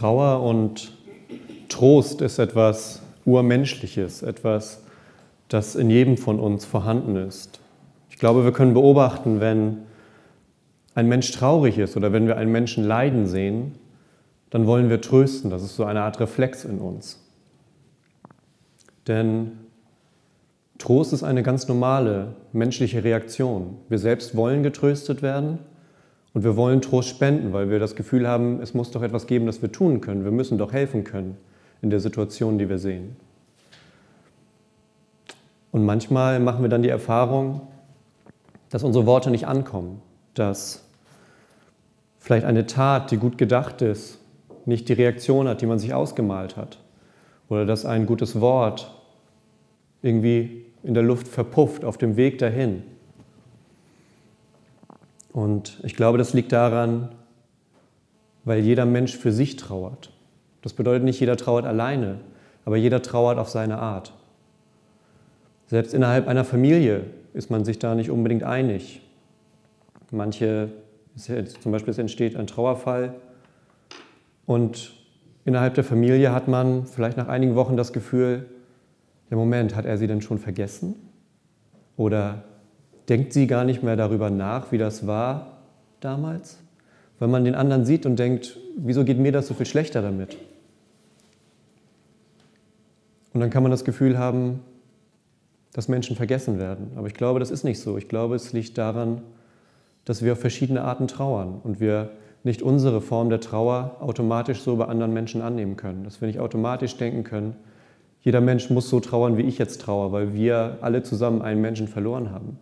Trauer und Trost ist etwas Urmenschliches, etwas, das in jedem von uns vorhanden ist. Ich glaube, wir können beobachten, wenn ein Mensch traurig ist oder wenn wir einen Menschen leiden sehen, dann wollen wir trösten. Das ist so eine Art Reflex in uns. Denn Trost ist eine ganz normale menschliche Reaktion. Wir selbst wollen getröstet werden und wir wollen Trost spenden, weil wir das Gefühl haben, es muss doch etwas geben, das wir tun können. Wir müssen doch helfen können in der Situation, die wir sehen. Und manchmal machen wir dann die Erfahrung, dass unsere Worte nicht ankommen, dass vielleicht eine Tat, die gut gedacht ist, nicht die Reaktion hat, die man sich ausgemalt hat. Oder dass ein gutes Wort irgendwie in der Luft verpufft auf dem Weg dahin. Und ich glaube, das liegt daran, weil jeder Mensch für sich trauert. Das bedeutet nicht, jeder trauert alleine, aber jeder trauert auf seine Art. Selbst innerhalb einer Familie ist man sich da nicht unbedingt einig. Manche, zum Beispiel es entsteht ein Trauerfall und innerhalb der Familie hat man vielleicht nach einigen Wochen das Gefühl, ja Moment, hat er sie denn schon vergessen? Oder denkt sie gar nicht mehr darüber nach, wie das war damals? Weil man den anderen sieht und denkt, wieso geht mir das so viel schlechter damit? Und dann kann man das Gefühl haben, dass Menschen vergessen werden. Aber ich glaube, das ist nicht so. Ich glaube, es liegt daran, dass wir auf verschiedene Arten trauern und wir nicht unsere Form der Trauer automatisch so bei anderen Menschen annehmen können. Dass wir nicht automatisch denken können, jeder Mensch muss so trauern, wie ich jetzt trauere, weil wir alle zusammen einen Menschen verloren haben.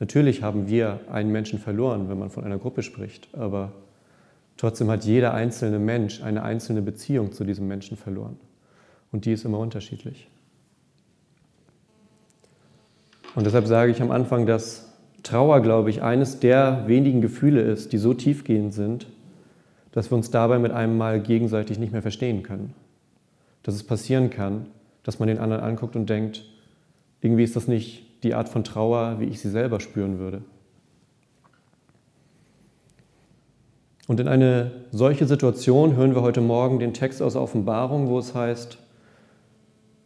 Natürlich haben wir einen Menschen verloren, wenn man von einer Gruppe spricht, aber trotzdem hat jeder einzelne Mensch eine einzelne Beziehung zu diesem Menschen verloren. Und die ist immer unterschiedlich. Und deshalb sage ich am Anfang, dass Trauer, glaube ich, eines der wenigen Gefühle ist, die so tiefgehend sind, dass wir uns dabei mit einem Mal gegenseitig nicht mehr verstehen können. Dass es passieren kann, dass man den anderen anguckt und denkt, irgendwie ist das nicht die Art von Trauer, wie ich sie selber spüren würde. Und in eine solche Situation hören wir heute Morgen den Text aus Offenbarung, wo es heißt,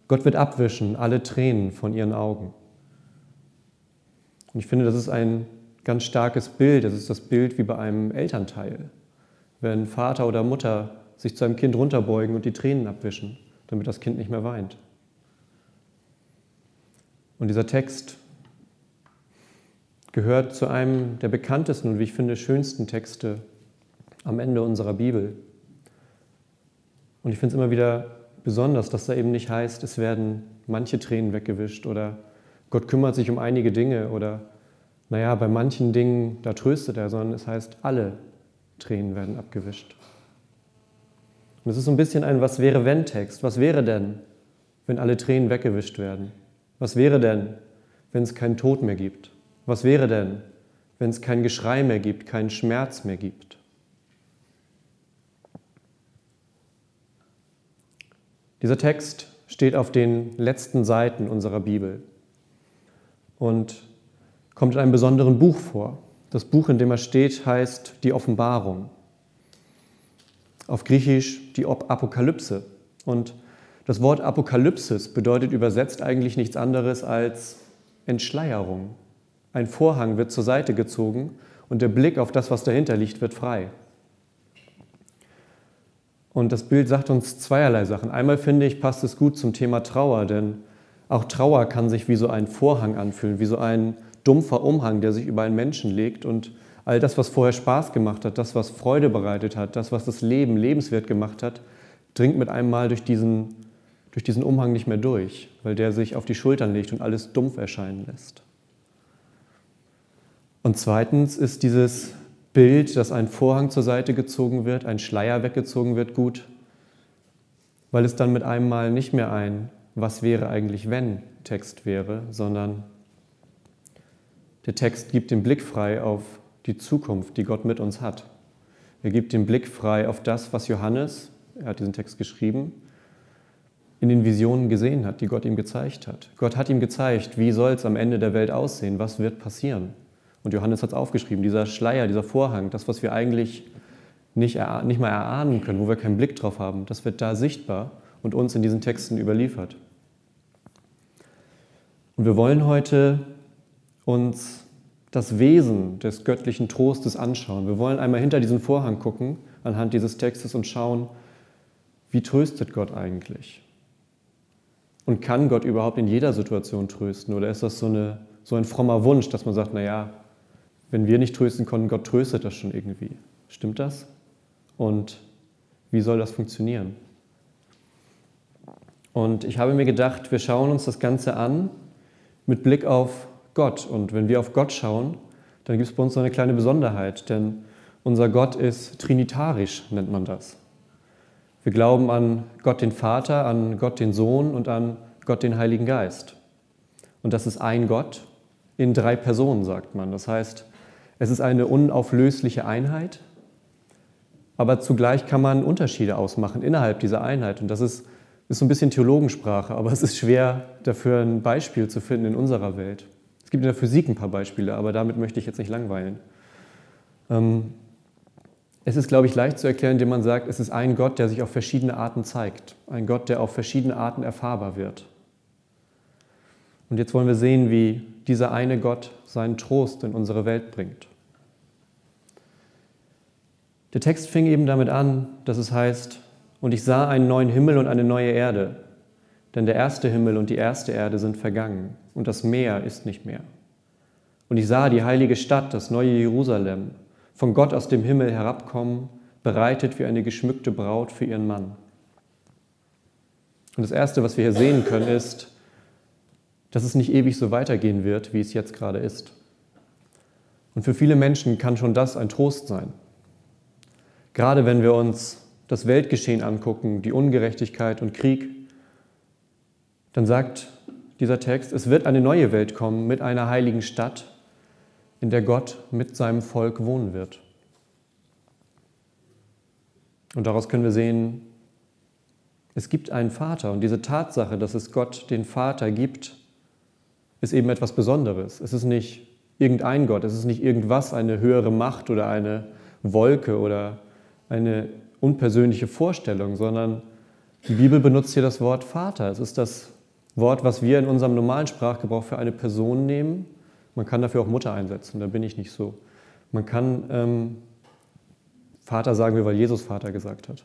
Gott wird abwischen alle Tränen von ihren Augen. Und ich finde, das ist ein ganz starkes Bild. Das ist das Bild wie bei einem Elternteil. Wenn Vater oder Mutter sich zu einem Kind runterbeugen und die Tränen abwischen, damit das Kind nicht mehr weint. Und dieser Text gehört zu einem der bekanntesten und wie ich finde schönsten Texte am Ende unserer Bibel. Und ich finde es immer wieder besonders, dass da eben nicht heißt, es werden manche Tränen weggewischt oder Gott kümmert sich um einige Dinge oder naja, bei manchen Dingen, da tröstet er, sondern es heißt, alle Tränen werden abgewischt. Und es ist so ein bisschen ein Was wäre wenn Text. Was wäre denn, wenn alle Tränen weggewischt werden? Was wäre denn, wenn es keinen Tod mehr gibt? Was wäre denn, wenn es kein Geschrei mehr gibt, keinen Schmerz mehr gibt? Dieser Text steht auf den letzten Seiten unserer Bibel und kommt in einem besonderen Buch vor. Das Buch, in dem er steht, heißt die Offenbarung. Auf Griechisch die Apokalypse. Und das Wort Apokalypsis bedeutet übersetzt eigentlich nichts anderes als Entschleierung. Ein Vorhang wird zur Seite gezogen und der Blick auf das, was dahinter liegt, wird frei. Und das Bild sagt uns zweierlei Sachen. Einmal finde ich, passt es gut zum Thema Trauer, denn auch Trauer kann sich wie so ein Vorhang anfühlen, wie so ein dumpfer Umhang, der sich über einen Menschen legt und all das, was vorher Spaß gemacht hat, das, was Freude bereitet hat, das, was das Leben lebenswert gemacht hat, dringt mit einem Mal durch diesen, durch diesen Umhang nicht mehr durch, weil der sich auf die Schultern legt und alles dumpf erscheinen lässt. Und zweitens ist dieses Bild, dass ein Vorhang zur Seite gezogen wird, ein Schleier weggezogen wird, gut, weil es dann mit einem Mal nicht mehr ein was wäre eigentlich, wenn Text wäre, sondern der Text gibt den Blick frei auf die Zukunft, die Gott mit uns hat. Er gibt den Blick frei auf das, was Johannes, er hat diesen Text geschrieben, in den Visionen gesehen hat, die Gott ihm gezeigt hat. Gott hat ihm gezeigt, wie soll es am Ende der Welt aussehen, was wird passieren. Und Johannes hat es aufgeschrieben, dieser Schleier, dieser Vorhang, das, was wir eigentlich nicht, nicht mal erahnen können, wo wir keinen Blick drauf haben, das wird da sichtbar und uns in diesen Texten überliefert. Und wir wollen heute uns das Wesen des göttlichen Trostes anschauen. Wir wollen einmal hinter diesen Vorhang gucken, anhand dieses Textes und schauen, wie tröstet Gott eigentlich? Und kann Gott überhaupt in jeder Situation trösten? Oder ist das so, eine, so ein frommer Wunsch, dass man sagt, naja, wenn wir nicht trösten konnten, Gott tröstet das schon irgendwie. Stimmt das? Und wie soll das funktionieren? Und ich habe mir gedacht, wir schauen uns das Ganze an mit Blick auf Gott. Und wenn wir auf Gott schauen, dann gibt es bei uns so eine kleine Besonderheit, denn unser Gott ist trinitarisch, nennt man das. Wir glauben an Gott den Vater, an Gott den Sohn und an Gott den Heiligen Geist. Und das ist ein Gott in drei Personen, sagt man. Das heißt, es ist eine unauflösliche Einheit, aber zugleich kann man Unterschiede ausmachen innerhalb dieser Einheit. Und das ist, ist so ein bisschen Theologensprache, aber es ist schwer dafür ein Beispiel zu finden in unserer Welt. Es gibt in der Physik ein paar Beispiele, aber damit möchte ich jetzt nicht langweilen. Ähm, es ist, glaube ich, leicht zu erklären, indem man sagt, es ist ein Gott, der sich auf verschiedene Arten zeigt. Ein Gott, der auf verschiedene Arten erfahrbar wird. Und jetzt wollen wir sehen, wie dieser eine Gott seinen Trost in unsere Welt bringt. Der Text fing eben damit an, dass es heißt, und ich sah einen neuen Himmel und eine neue Erde, denn der erste Himmel und die erste Erde sind vergangen und das Meer ist nicht mehr. Und ich sah die heilige Stadt, das neue Jerusalem, von Gott aus dem Himmel herabkommen, bereitet wie eine geschmückte Braut für ihren Mann. Und das Erste, was wir hier sehen können, ist, dass es nicht ewig so weitergehen wird, wie es jetzt gerade ist. Und für viele Menschen kann schon das ein Trost sein. Gerade wenn wir uns das Weltgeschehen angucken, die Ungerechtigkeit und Krieg, dann sagt dieser Text, es wird eine neue Welt kommen mit einer heiligen Stadt, in der Gott mit seinem Volk wohnen wird. Und daraus können wir sehen, es gibt einen Vater und diese Tatsache, dass es Gott den Vater gibt, ist eben etwas Besonderes. Es ist nicht irgendein Gott, es ist nicht irgendwas, eine höhere Macht oder eine Wolke oder eine unpersönliche Vorstellung, sondern die Bibel benutzt hier das Wort Vater. Es ist das Wort, was wir in unserem normalen Sprachgebrauch für eine Person nehmen. Man kann dafür auch Mutter einsetzen, da bin ich nicht so. Man kann ähm, Vater sagen weil Jesus Vater gesagt hat.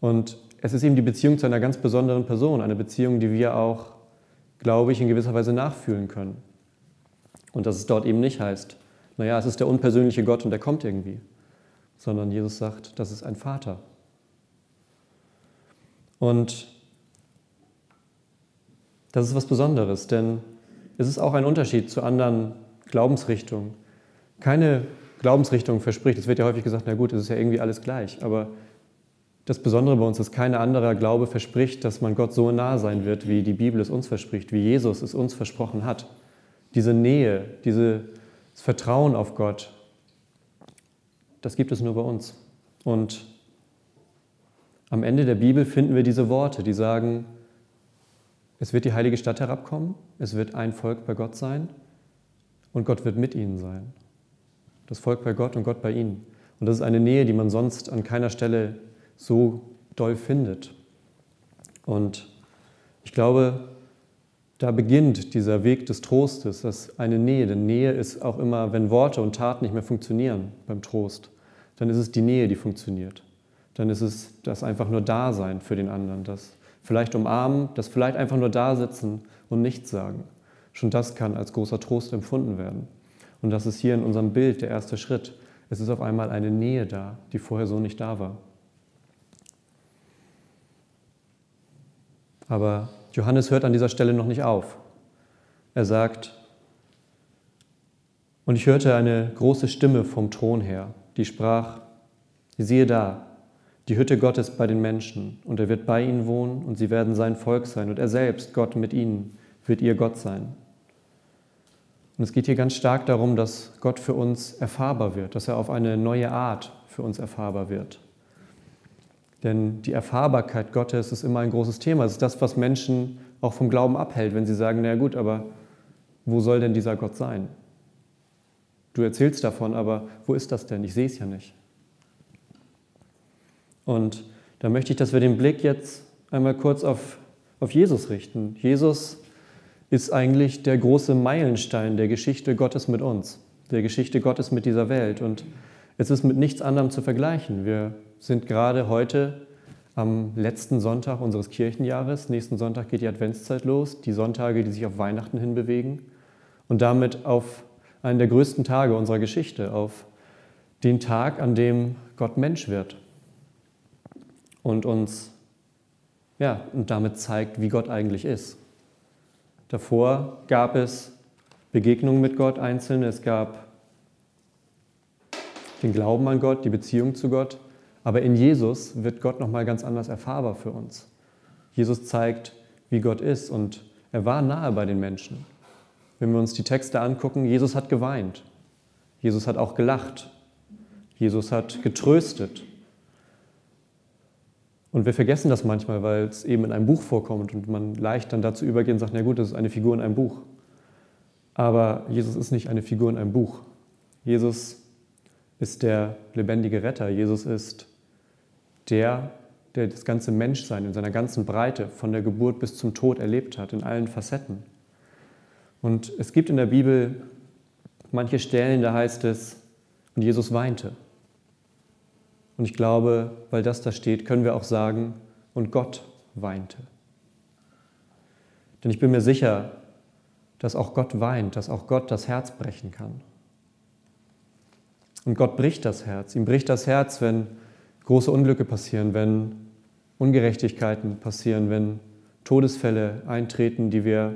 Und es ist eben die Beziehung zu einer ganz besonderen Person, eine Beziehung, die wir auch, glaube ich, in gewisser Weise nachfühlen können. Und dass es dort eben nicht heißt, naja, es ist der unpersönliche Gott und der kommt irgendwie, sondern Jesus sagt, das ist ein Vater. Und das ist was Besonderes, denn es ist auch ein Unterschied zu anderen Glaubensrichtungen. Keine Glaubensrichtung verspricht, es wird ja häufig gesagt, na gut, es ist ja irgendwie alles gleich, aber das Besondere bei uns ist, kein anderer Glaube verspricht, dass man Gott so nah sein wird, wie die Bibel es uns verspricht, wie Jesus es uns versprochen hat. Diese Nähe, dieses Vertrauen auf Gott, das gibt es nur bei uns. Und am Ende der Bibel finden wir diese Worte, die sagen, es wird die heilige Stadt herabkommen, es wird ein Volk bei Gott sein und Gott wird mit ihnen sein. Das Volk bei Gott und Gott bei ihnen. Und das ist eine Nähe, die man sonst an keiner Stelle so doll findet. Und ich glaube, da beginnt dieser Weg des Trostes, dass eine Nähe, denn Nähe ist auch immer, wenn Worte und Taten nicht mehr funktionieren beim Trost, dann ist es die Nähe, die funktioniert. Dann ist es das einfach nur Dasein für den anderen, das vielleicht umarmen, das vielleicht einfach nur da sitzen und nichts sagen. Schon das kann als großer Trost empfunden werden. Und das ist hier in unserem Bild der erste Schritt. Es ist auf einmal eine Nähe da, die vorher so nicht da war. Aber Johannes hört an dieser Stelle noch nicht auf. Er sagt, und ich hörte eine große Stimme vom Thron her, die sprach, siehe da, die Hütte Gottes bei den Menschen, und er wird bei ihnen wohnen, und sie werden sein Volk sein, und er selbst, Gott mit ihnen, wird ihr Gott sein. Und es geht hier ganz stark darum, dass Gott für uns erfahrbar wird, dass er auf eine neue Art für uns erfahrbar wird. Denn die Erfahrbarkeit Gottes ist immer ein großes Thema. Es ist das, was Menschen auch vom Glauben abhält, wenn sie sagen, na gut, aber wo soll denn dieser Gott sein? Du erzählst davon, aber wo ist das denn? Ich sehe es ja nicht. Und da möchte ich, dass wir den Blick jetzt einmal kurz auf, auf Jesus richten. Jesus ist eigentlich der große Meilenstein der Geschichte Gottes mit uns, der Geschichte Gottes mit dieser Welt. Und es ist mit nichts anderem zu vergleichen. Wir sind gerade heute am letzten Sonntag unseres Kirchenjahres. Nächsten Sonntag geht die Adventszeit los, die Sonntage, die sich auf Weihnachten hinbewegen und damit auf einen der größten Tage unserer Geschichte, auf den Tag, an dem Gott Mensch wird und uns ja, und damit zeigt, wie Gott eigentlich ist. Davor gab es Begegnungen mit Gott einzelne, es gab den Glauben an Gott, die Beziehung zu Gott, aber in Jesus wird Gott nochmal ganz anders erfahrbar für uns. Jesus zeigt, wie Gott ist und er war nahe bei den Menschen. Wenn wir uns die Texte angucken, Jesus hat geweint, Jesus hat auch gelacht, Jesus hat getröstet. Und wir vergessen das manchmal, weil es eben in einem Buch vorkommt und man leicht dann dazu übergeht und sagt, na gut, das ist eine Figur in einem Buch. Aber Jesus ist nicht eine Figur in einem Buch. Jesus ist der lebendige Retter. Jesus ist der, der das ganze Menschsein in seiner ganzen Breite von der Geburt bis zum Tod erlebt hat, in allen Facetten. Und es gibt in der Bibel manche Stellen, da heißt es, und Jesus weinte. Und ich glaube, weil das da steht, können wir auch sagen, und Gott weinte. Denn ich bin mir sicher, dass auch Gott weint, dass auch Gott das Herz brechen kann. Und Gott bricht das Herz. Ihm bricht das Herz, wenn große Unglücke passieren, wenn Ungerechtigkeiten passieren, wenn Todesfälle eintreten, die wir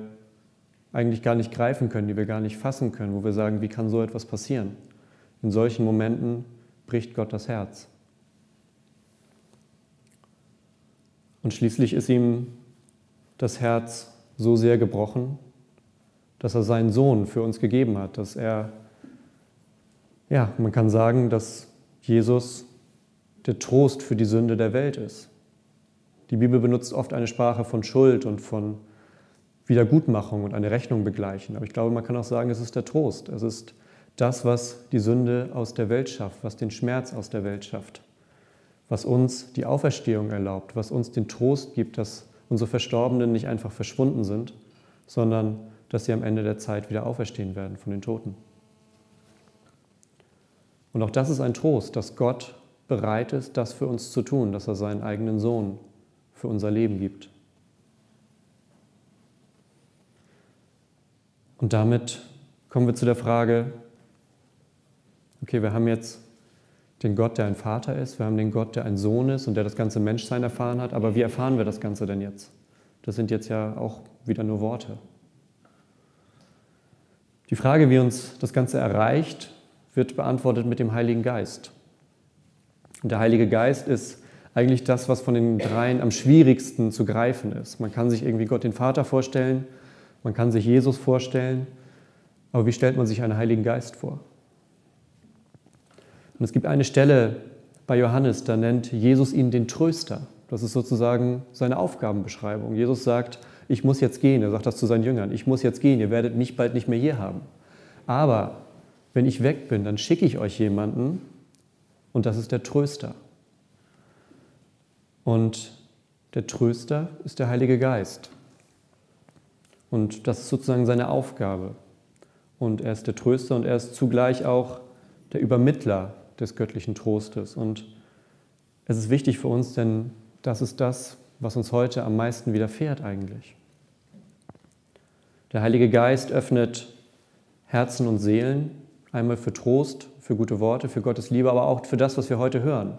eigentlich gar nicht greifen können, die wir gar nicht fassen können, wo wir sagen, wie kann so etwas passieren? In solchen Momenten bricht Gott das Herz. Und schließlich ist ihm das Herz so sehr gebrochen, dass er seinen Sohn für uns gegeben hat, dass er, ja, man kann sagen, dass Jesus der Trost für die Sünde der Welt ist. Die Bibel benutzt oft eine Sprache von Schuld und von Wiedergutmachung und eine Rechnung begleichen. Aber ich glaube, man kann auch sagen, es ist der Trost. Es ist das, was die Sünde aus der Welt schafft, was den Schmerz aus der Welt schafft, was uns die Auferstehung erlaubt, was uns den Trost gibt, dass unsere Verstorbenen nicht einfach verschwunden sind, sondern dass sie am Ende der Zeit wieder auferstehen werden von den Toten. Und auch das ist ein Trost, dass Gott bereit ist, das für uns zu tun, dass er seinen eigenen Sohn für unser Leben gibt. Und damit kommen wir zu der Frage, okay, wir haben jetzt den Gott, der ein Vater ist, wir haben den Gott, der ein Sohn ist und der das ganze Menschsein erfahren hat, aber wie erfahren wir das Ganze denn jetzt? Das sind jetzt ja auch wieder nur Worte. Die Frage, wie uns das Ganze erreicht, wird beantwortet mit dem Heiligen Geist. Und der Heilige Geist ist eigentlich das, was von den dreien am schwierigsten zu greifen ist. Man kann sich irgendwie Gott den Vater vorstellen, man kann sich Jesus vorstellen, aber wie stellt man sich einen Heiligen Geist vor? Und es gibt eine Stelle bei Johannes, da nennt Jesus ihn den Tröster. Das ist sozusagen seine Aufgabenbeschreibung. Jesus sagt, ich muss jetzt gehen. Er sagt das zu seinen Jüngern. Ich muss jetzt gehen. Ihr werdet mich bald nicht mehr hier haben. Aber wenn ich weg bin, dann schicke ich euch jemanden, und das ist der Tröster. Und der Tröster ist der Heilige Geist. Und das ist sozusagen seine Aufgabe. Und er ist der Tröster und er ist zugleich auch der Übermittler des göttlichen Trostes. Und es ist wichtig für uns, denn das ist das, was uns heute am meisten widerfährt eigentlich. Der Heilige Geist öffnet Herzen und Seelen einmal für Trost für gute Worte, für Gottes Liebe, aber auch für das, was wir heute hören.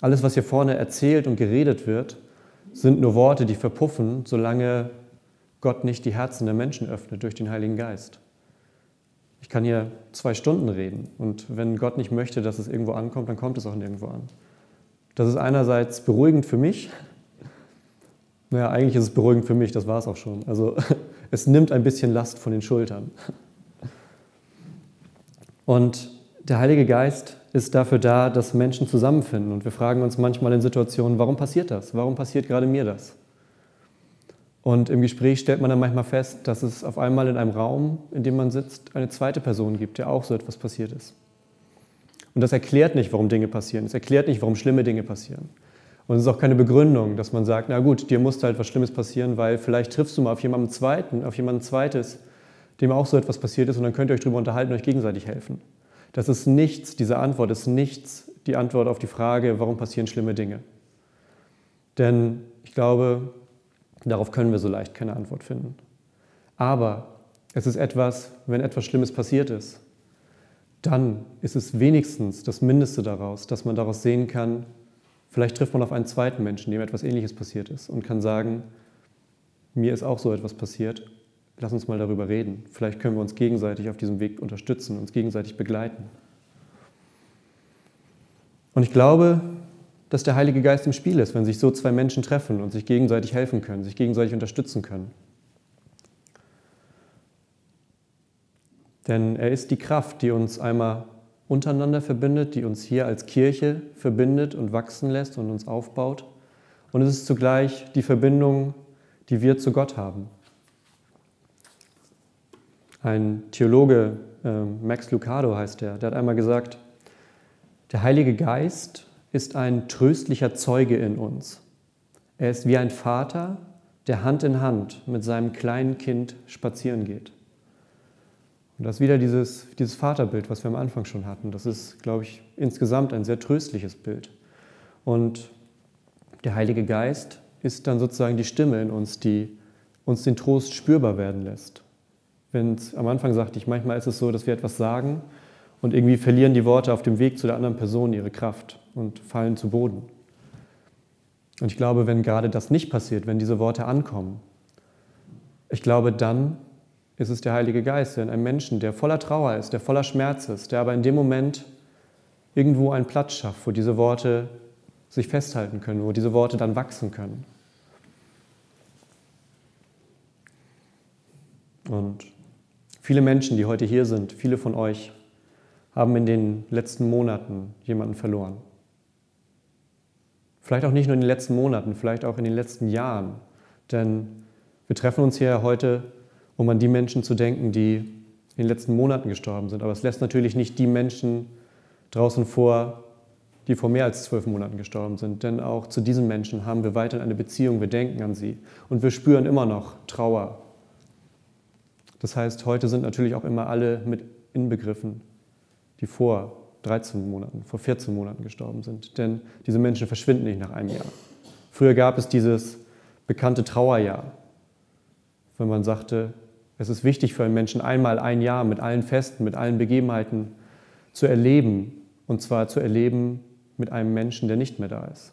Alles, was hier vorne erzählt und geredet wird, sind nur Worte, die verpuffen, solange Gott nicht die Herzen der Menschen öffnet durch den Heiligen Geist. Ich kann hier zwei Stunden reden und wenn Gott nicht möchte, dass es irgendwo ankommt, dann kommt es auch nirgendwo an. Das ist einerseits beruhigend für mich. Naja, eigentlich ist es beruhigend für mich, das war es auch schon. Also es nimmt ein bisschen Last von den Schultern. Und der Heilige Geist ist dafür da, dass Menschen zusammenfinden. Und wir fragen uns manchmal in Situationen, warum passiert das? Warum passiert gerade mir das? Und im Gespräch stellt man dann manchmal fest, dass es auf einmal in einem Raum, in dem man sitzt, eine zweite Person gibt, der auch so etwas passiert ist. Und das erklärt nicht, warum Dinge passieren. Es erklärt nicht, warum schlimme Dinge passieren. Und es ist auch keine Begründung, dass man sagt, na gut, dir musste halt was Schlimmes passieren, weil vielleicht triffst du mal auf jemanden Zweiten, auf jemanden Zweites, dem auch so etwas passiert ist und dann könnt ihr euch darüber unterhalten und euch gegenseitig helfen. Das ist nichts, diese Antwort ist nichts die Antwort auf die Frage, warum passieren schlimme Dinge. Denn ich glaube, darauf können wir so leicht keine Antwort finden. Aber es ist etwas, wenn etwas Schlimmes passiert ist, dann ist es wenigstens das Mindeste daraus, dass man daraus sehen kann, vielleicht trifft man auf einen zweiten Menschen, dem etwas Ähnliches passiert ist und kann sagen, mir ist auch so etwas passiert, lass uns mal darüber reden. Vielleicht können wir uns gegenseitig auf diesem Weg unterstützen, uns gegenseitig begleiten. Und ich glaube, dass der Heilige Geist im Spiel ist, wenn sich so zwei Menschen treffen und sich gegenseitig helfen können, sich gegenseitig unterstützen können. Denn er ist die Kraft, die uns einmal untereinander verbindet, die uns hier als Kirche verbindet und wachsen lässt und uns aufbaut. Und es ist zugleich die Verbindung, die wir zu Gott haben. Ein Theologe, äh, Max Lucado heißt er, der hat einmal gesagt, der Heilige Geist ist ein tröstlicher Zeuge in uns. Er ist wie ein Vater, der Hand in Hand mit seinem kleinen Kind spazieren geht. Und das ist wieder dieses, dieses Vaterbild, was wir am Anfang schon hatten. Das ist, glaube ich, insgesamt ein sehr tröstliches Bild. Und der Heilige Geist ist dann sozusagen die Stimme in uns, die uns den Trost spürbar werden lässt. Wenn am Anfang sagte ich, manchmal ist es so, dass wir etwas sagen und irgendwie verlieren die Worte auf dem Weg zu der anderen Person ihre Kraft und fallen zu Boden. Und ich glaube, wenn gerade das nicht passiert, wenn diese Worte ankommen, ich glaube, dann ist es der Heilige Geist, der in einem Menschen, der voller Trauer ist, der voller Schmerz ist, der aber in dem Moment irgendwo einen Platz schafft, wo diese Worte sich festhalten können, wo diese Worte dann wachsen können. Und viele Menschen, die heute hier sind, viele von euch, haben in den letzten Monaten jemanden verloren. Vielleicht auch nicht nur in den letzten Monaten, vielleicht auch in den letzten Jahren. Denn wir treffen uns hier heute, um an die Menschen zu denken, die in den letzten Monaten gestorben sind. Aber es lässt natürlich nicht die Menschen draußen vor, die vor mehr als zwölf Monaten gestorben sind. Denn auch zu diesen Menschen haben wir weiterhin eine Beziehung, wir denken an sie und wir spüren immer noch Trauer. Das heißt, heute sind natürlich auch immer alle mit inbegriffen die vor 13 Monaten, vor 14 Monaten gestorben sind. Denn diese Menschen verschwinden nicht nach einem Jahr. Früher gab es dieses bekannte Trauerjahr, wenn man sagte, es ist wichtig für einen Menschen einmal ein Jahr mit allen Festen, mit allen Begebenheiten zu erleben. Und zwar zu erleben mit einem Menschen, der nicht mehr da ist.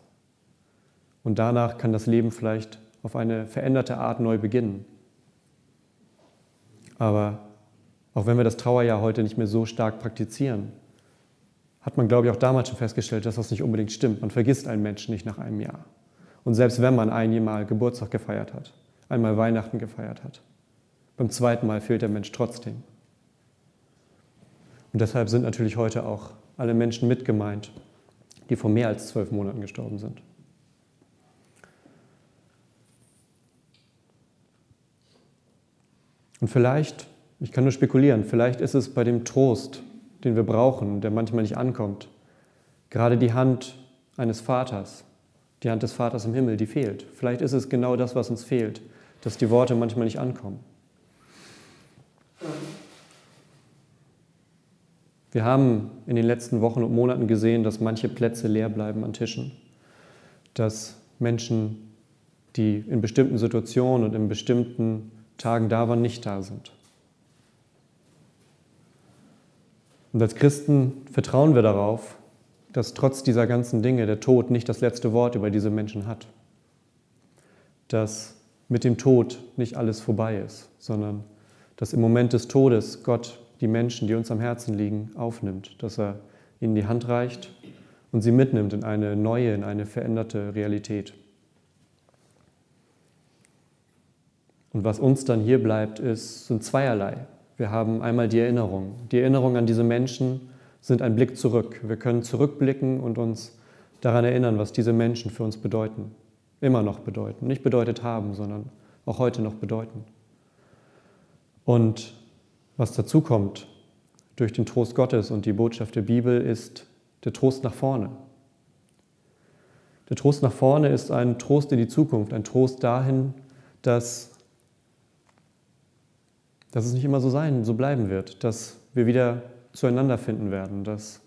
Und danach kann das Leben vielleicht auf eine veränderte Art neu beginnen. Aber auch wenn wir das Trauerjahr heute nicht mehr so stark praktizieren, hat man, glaube ich, auch damals schon festgestellt, dass das nicht unbedingt stimmt. Man vergisst einen Menschen nicht nach einem Jahr. Und selbst wenn man einmal Geburtstag gefeiert hat, einmal Weihnachten gefeiert hat, beim zweiten Mal fehlt der Mensch trotzdem. Und deshalb sind natürlich heute auch alle Menschen mitgemeint, die vor mehr als zwölf Monaten gestorben sind. Und vielleicht ich kann nur spekulieren, vielleicht ist es bei dem Trost, den wir brauchen, der manchmal nicht ankommt, gerade die Hand eines Vaters, die Hand des Vaters im Himmel, die fehlt. Vielleicht ist es genau das, was uns fehlt, dass die Worte manchmal nicht ankommen. Wir haben in den letzten Wochen und Monaten gesehen, dass manche Plätze leer bleiben an Tischen, dass Menschen, die in bestimmten Situationen und in bestimmten Tagen da waren, nicht da sind. Und als Christen vertrauen wir darauf, dass trotz dieser ganzen Dinge der Tod nicht das letzte Wort über diese Menschen hat. Dass mit dem Tod nicht alles vorbei ist, sondern dass im Moment des Todes Gott die Menschen, die uns am Herzen liegen, aufnimmt, dass er ihnen die Hand reicht und sie mitnimmt in eine neue, in eine veränderte Realität. Und was uns dann hier bleibt, ist, sind zweierlei. Wir haben einmal die Erinnerung. Die Erinnerung an diese Menschen sind ein Blick zurück. Wir können zurückblicken und uns daran erinnern, was diese Menschen für uns bedeuten. Immer noch bedeuten. Nicht bedeutet haben, sondern auch heute noch bedeuten. Und was dazu kommt durch den Trost Gottes und die Botschaft der Bibel ist der Trost nach vorne. Der Trost nach vorne ist ein Trost in die Zukunft, ein Trost dahin, dass, dass es nicht immer so sein, so bleiben wird, dass wir wieder zueinander finden werden, dass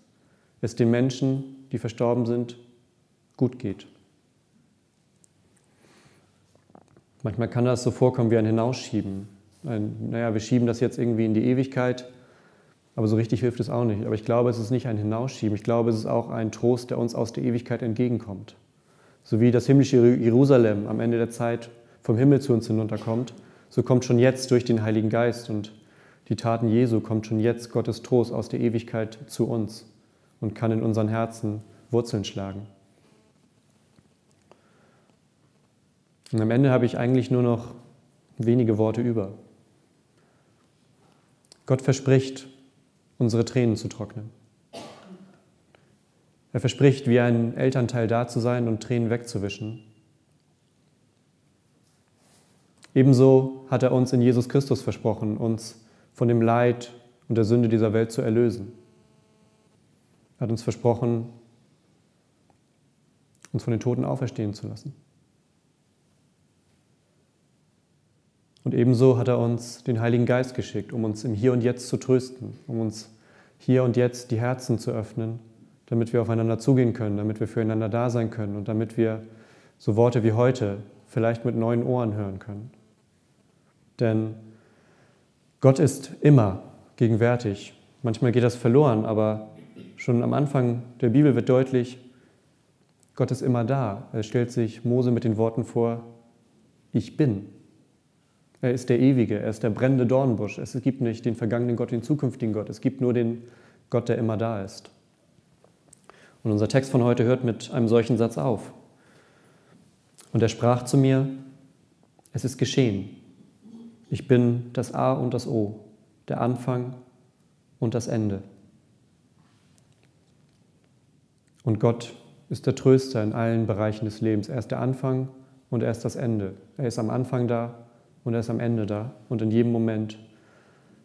es den Menschen, die verstorben sind, gut geht. Manchmal kann das so vorkommen wie ein Hinausschieben. Ein, naja, wir schieben das jetzt irgendwie in die Ewigkeit, aber so richtig hilft es auch nicht. Aber ich glaube, es ist nicht ein Hinausschieben. Ich glaube, es ist auch ein Trost, der uns aus der Ewigkeit entgegenkommt. So wie das himmlische Jerusalem am Ende der Zeit vom Himmel zu uns hinunterkommt, so kommt schon jetzt durch den Heiligen Geist und die Taten Jesu kommt schon jetzt Gottes Trost aus der Ewigkeit zu uns und kann in unseren Herzen Wurzeln schlagen. Und am Ende habe ich eigentlich nur noch wenige Worte über. Gott verspricht, unsere Tränen zu trocknen. Er verspricht, wie ein Elternteil da zu sein und Tränen wegzuwischen. Ebenso hat er uns in Jesus Christus versprochen, uns von dem Leid und der Sünde dieser Welt zu erlösen. Er hat uns versprochen, uns von den Toten auferstehen zu lassen. Und ebenso hat er uns den Heiligen Geist geschickt, um uns im Hier und Jetzt zu trösten, um uns hier und jetzt die Herzen zu öffnen damit wir aufeinander zugehen können, damit wir füreinander da sein können und damit wir so Worte wie heute vielleicht mit neuen Ohren hören können. Denn Gott ist immer gegenwärtig. Manchmal geht das verloren, aber schon am Anfang der Bibel wird deutlich, Gott ist immer da. Er stellt sich Mose mit den Worten vor, ich bin. Er ist der Ewige, er ist der brennende Dornbusch. Es gibt nicht den vergangenen Gott, den zukünftigen Gott. Es gibt nur den Gott, der immer da ist. Und unser Text von heute hört mit einem solchen Satz auf. Und er sprach zu mir, es ist geschehen. Ich bin das A und das O, der Anfang und das Ende. Und Gott ist der Tröster in allen Bereichen des Lebens. Er ist der Anfang und er ist das Ende. Er ist am Anfang da und er ist am Ende da und in jedem Moment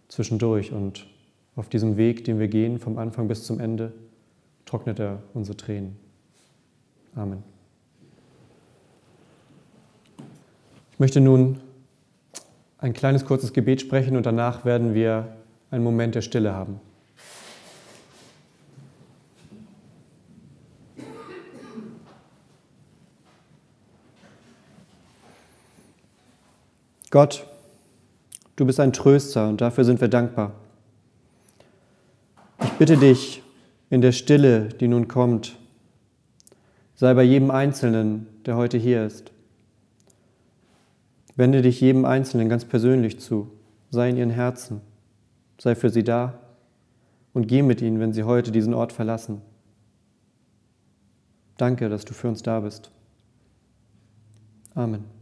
zwischendurch. Und auf diesem Weg, den wir gehen, vom Anfang bis zum Ende, trocknet er unsere Tränen. Amen. Ich möchte nun ein kleines kurzes Gebet sprechen und danach werden wir einen Moment der Stille haben. Gott, du bist ein Tröster und dafür sind wir dankbar. Ich bitte dich, in der Stille, die nun kommt. Sei bei jedem Einzelnen, der heute hier ist. Wende dich jedem Einzelnen ganz persönlich zu. Sei in ihren Herzen. Sei für sie da und geh mit ihnen, wenn sie heute diesen Ort verlassen. Danke, dass du für uns da bist. Amen.